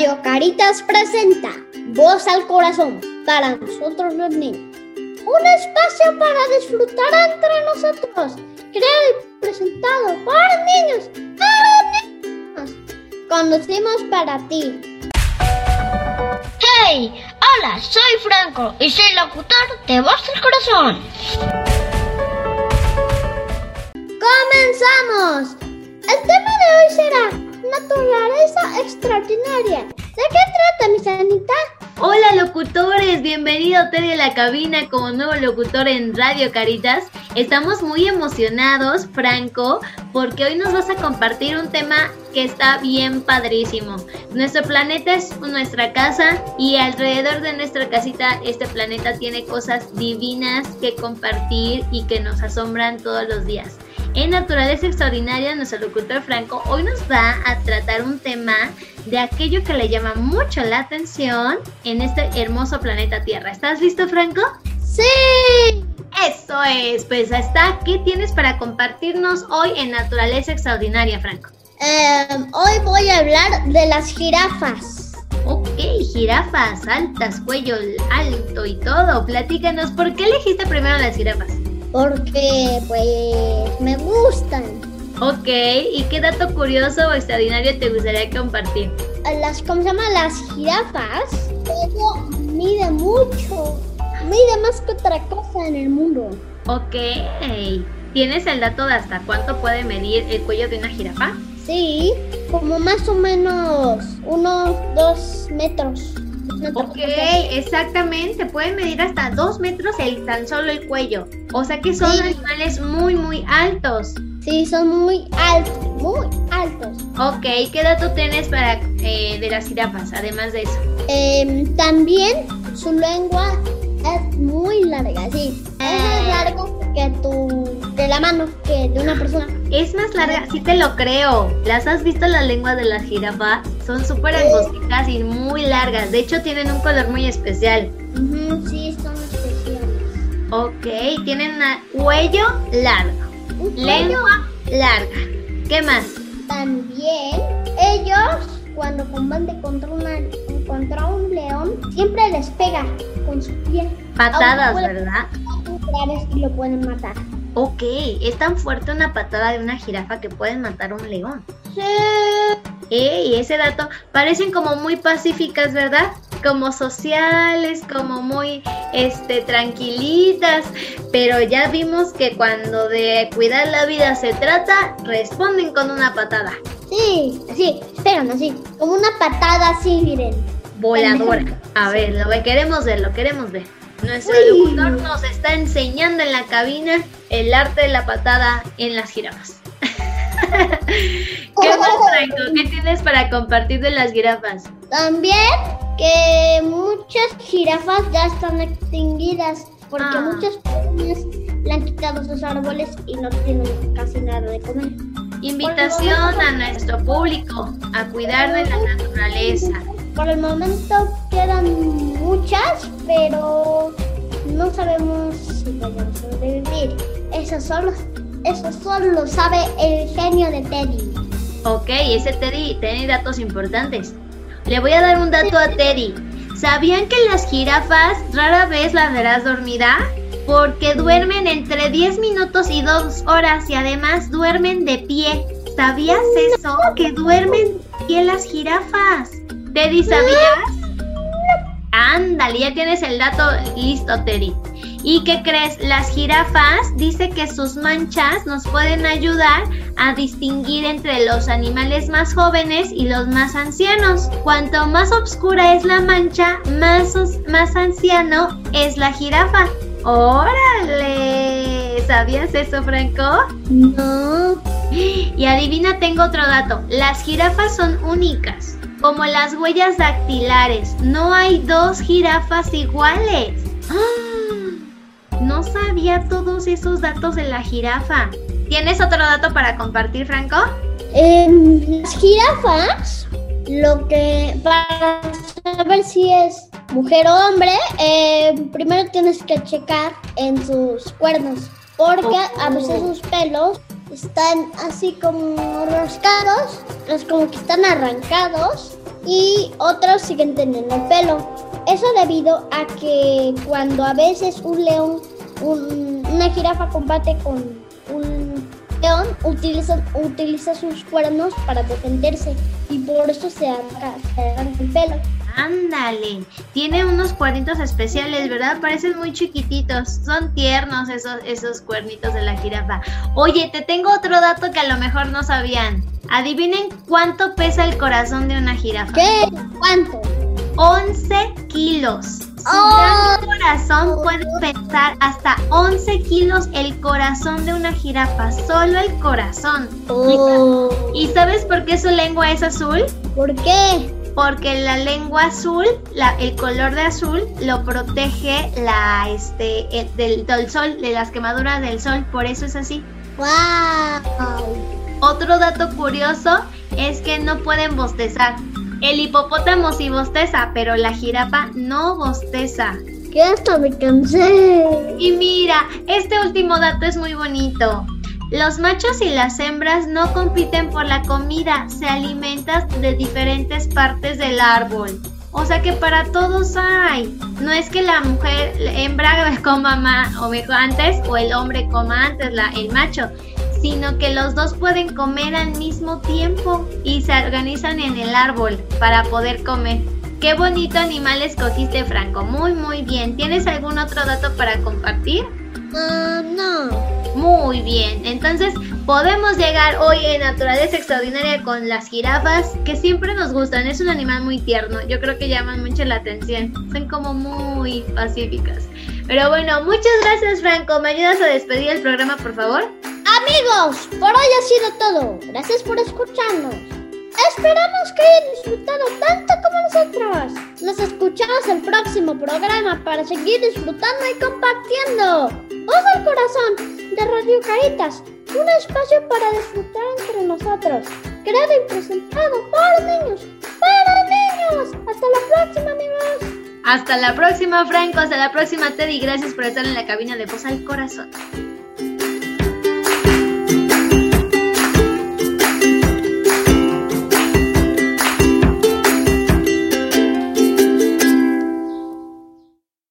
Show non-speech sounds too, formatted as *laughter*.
Radio Caritas presenta Voz al Corazón para nosotros los niños. Un espacio para disfrutar entre nosotros, creado y presentado por niños, para niños. Conducimos para ti. ¡Hey! Hola, soy Franco y soy locutor de Voz al Corazón. ¡Comenzamos! El tema de hoy será naturaleza extraordinaria. ¿De qué trata, mi sanita? Hola locutores, bienvenido a la cabina como nuevo locutor en Radio Caritas. Estamos muy emocionados, Franco, porque hoy nos vas a compartir un tema que está bien padrísimo. Nuestro planeta es nuestra casa y alrededor de nuestra casita este planeta tiene cosas divinas que compartir y que nos asombran todos los días. En Naturaleza Extraordinaria, nuestro locutor Franco hoy nos va a tratar un tema de aquello que le llama mucho la atención en este hermoso planeta Tierra. ¿Estás listo, Franco? Sí. Eso es, pues está. ¿Qué tienes para compartirnos hoy en Naturaleza Extraordinaria, Franco? Em, hoy voy a hablar de las jirafas. Ok, jirafas, altas, cuello alto y todo. Platícanos, ¿por qué elegiste primero las jirafas? Porque, pues, me gustan. Ok, ¿y qué dato curioso o extraordinario te gustaría compartir? Las, ¿cómo se llama? Las jirafas. Mide mucho. Mide más que otra cosa en el mundo. Ok, ¿tienes el dato de hasta cuánto puede medir el cuello de una jirafa? Sí, como más o menos unos dos metros. Ok, exactamente, pueden medir hasta dos metros el tan solo el cuello. O sea que son Sí. animales muy, muy altos. Sí, son muy altos, muy altos. Ok, ¿qué dato tienes para eh, de las jirafas, además de eso? Em, también su lengua es muy larga, sí. Es más largo que tu, de la mano, que de una persona. Es más larga, sí te lo creo. ¿Las has visto las lenguas de las jirafas? Son súper angostitas y muy largas. De hecho, tienen un color muy especial. Ujú, sí, son especiales. Ok, tienen un cuello largo. Lengua larga. ¿Qué más? También ellos, cuando combaten contra, una, contra un león, siempre les pega con su piel. Patadas, ¿verdad? y lo pueden matar. Ok, es tan fuerte una patada de una jirafa que pueden matar a un león. Sí. Ey, ese dato, parecen como muy pacíficas, ¿verdad? Como sociales, como muy, este, tranquilitas, pero ya vimos que cuando de cuidar la vida se trata, responden con una patada Sí, así, esperan así, como una patada así, miren. voladora. A ver, lo que queremos ver, lo queremos ver. Nuestro Uy. locutor nos está enseñando en la cabina el arte de la patada en las jirafas. *laughs* ¿Qué más? ¿Qué tienes para compartir de las jirafas? También que muchas jirafas ya están extinguidas porque Ah. muchas personas le han quitado sus árboles y no tienen casi nada de comer. Invitación a nuestro público a cuidar de la naturaleza. Por el momento quedan muchas, pero no sabemos si podemos sobrevivir. Eso solo, eso solo lo sabe el genio de Teddy. Ok, ese Teddy tiene datos importantes. Le voy a dar un dato a Teddy. ¿Sabían que las jirafas rara vez las verás dormida? Porque duermen entre 10 minutos y 2 horas y además duermen de pie. ¿Sabías eso? Que duermen de pie las jirafas. Teddy, ¿sabías? *laughs* Ándale, ya tienes el dato listo, Teddy. ¿Y qué crees? Las jirafas dice que sus manchas nos pueden ayudar a distinguir entre los animales más jóvenes y los más ancianos. Cuanto más oscura es la mancha, más, más anciano es la jirafa. ¡Órale! ¿Sabías eso, Franco? No. Y adivina, tengo otro dato. Las jirafas son únicas, como las huellas dactilares. No hay dos jirafas iguales. ¡Ah! No sabía todos esos datos de la jirafa. ¿Tienes otro dato para compartir, Franco? Em, las jirafas, lo que para saber si es mujer o hombre, eh, primero tienes que checar en sus cuernos, porque a veces sus pelos están así como rascados, es como que están arrancados y otros siguen teniendo el pelo. Eso debido a que cuando a veces un león, una jirafa combate con un león, utiliza, utiliza sus cuernos para defenderse y por eso se arranca el pelo. Ándale, tiene unos cuernitos especiales, ¿verdad? Parecen muy chiquititos. Son tiernos esos, esos cuernitos de la jirafa. Oye, te tengo otro dato que a lo mejor no sabían. Adivinen cuánto pesa el corazón de una jirafa. ¿Qué? ¿Cuánto? 11 kilos. Su oh. corazón puede pesar hasta 11 kilos el corazón de una jirafa, solo el corazón. Oh. ¿Y sabes por qué su lengua es azul? ¿Por qué? porque la lengua azul, la, el color de azul lo protege la, este, del, del, sol, de las quemaduras del sol, por eso es así. ¡Wow! Otro dato curioso es que no pueden bostezar. El hipopótamo sí bosteza, pero la jirafa no bosteza. ¿Qué hasta me cansé? Y mira, este último dato es muy bonito. Los machos y las hembras no compiten por la comida, se alimentan de diferentes partes del árbol. O sea que para todos hay. No es que la mujer hembra *laughs* coma más o mejor antes o el hombre coma antes la, el macho, sino que los dos pueden comer al mismo tiempo y se organizan en el árbol para poder comer. Qué bonito animal escogiste, Franco. Muy, muy bien. ¿Tienes algún otro dato para compartir? Uh, no. Muy bien, entonces podemos llegar hoy en Naturaleza Extraordinaria con las jirafas, que siempre nos gustan, es un animal muy tierno, yo creo que llaman mucho la atención, son como muy pacíficas. Pero bueno, muchas gracias Franco, ¿me ayudas a despedir el programa por favor? Amigos, por hoy ha sido todo, gracias por escucharnos. Esperamos que hayan disfrutado tanto como nosotros. Nos escuchamos el próximo programa para seguir disfrutando y compartiendo. Voz al corazón de Radio Caritas, un espacio para disfrutar entre nosotros. Creado y presentado por niños, para niños. Hasta la próxima, amigos. Hasta la próxima, Franco. Hasta la próxima, Teddy. Gracias por estar en la cabina de Voz al Corazón.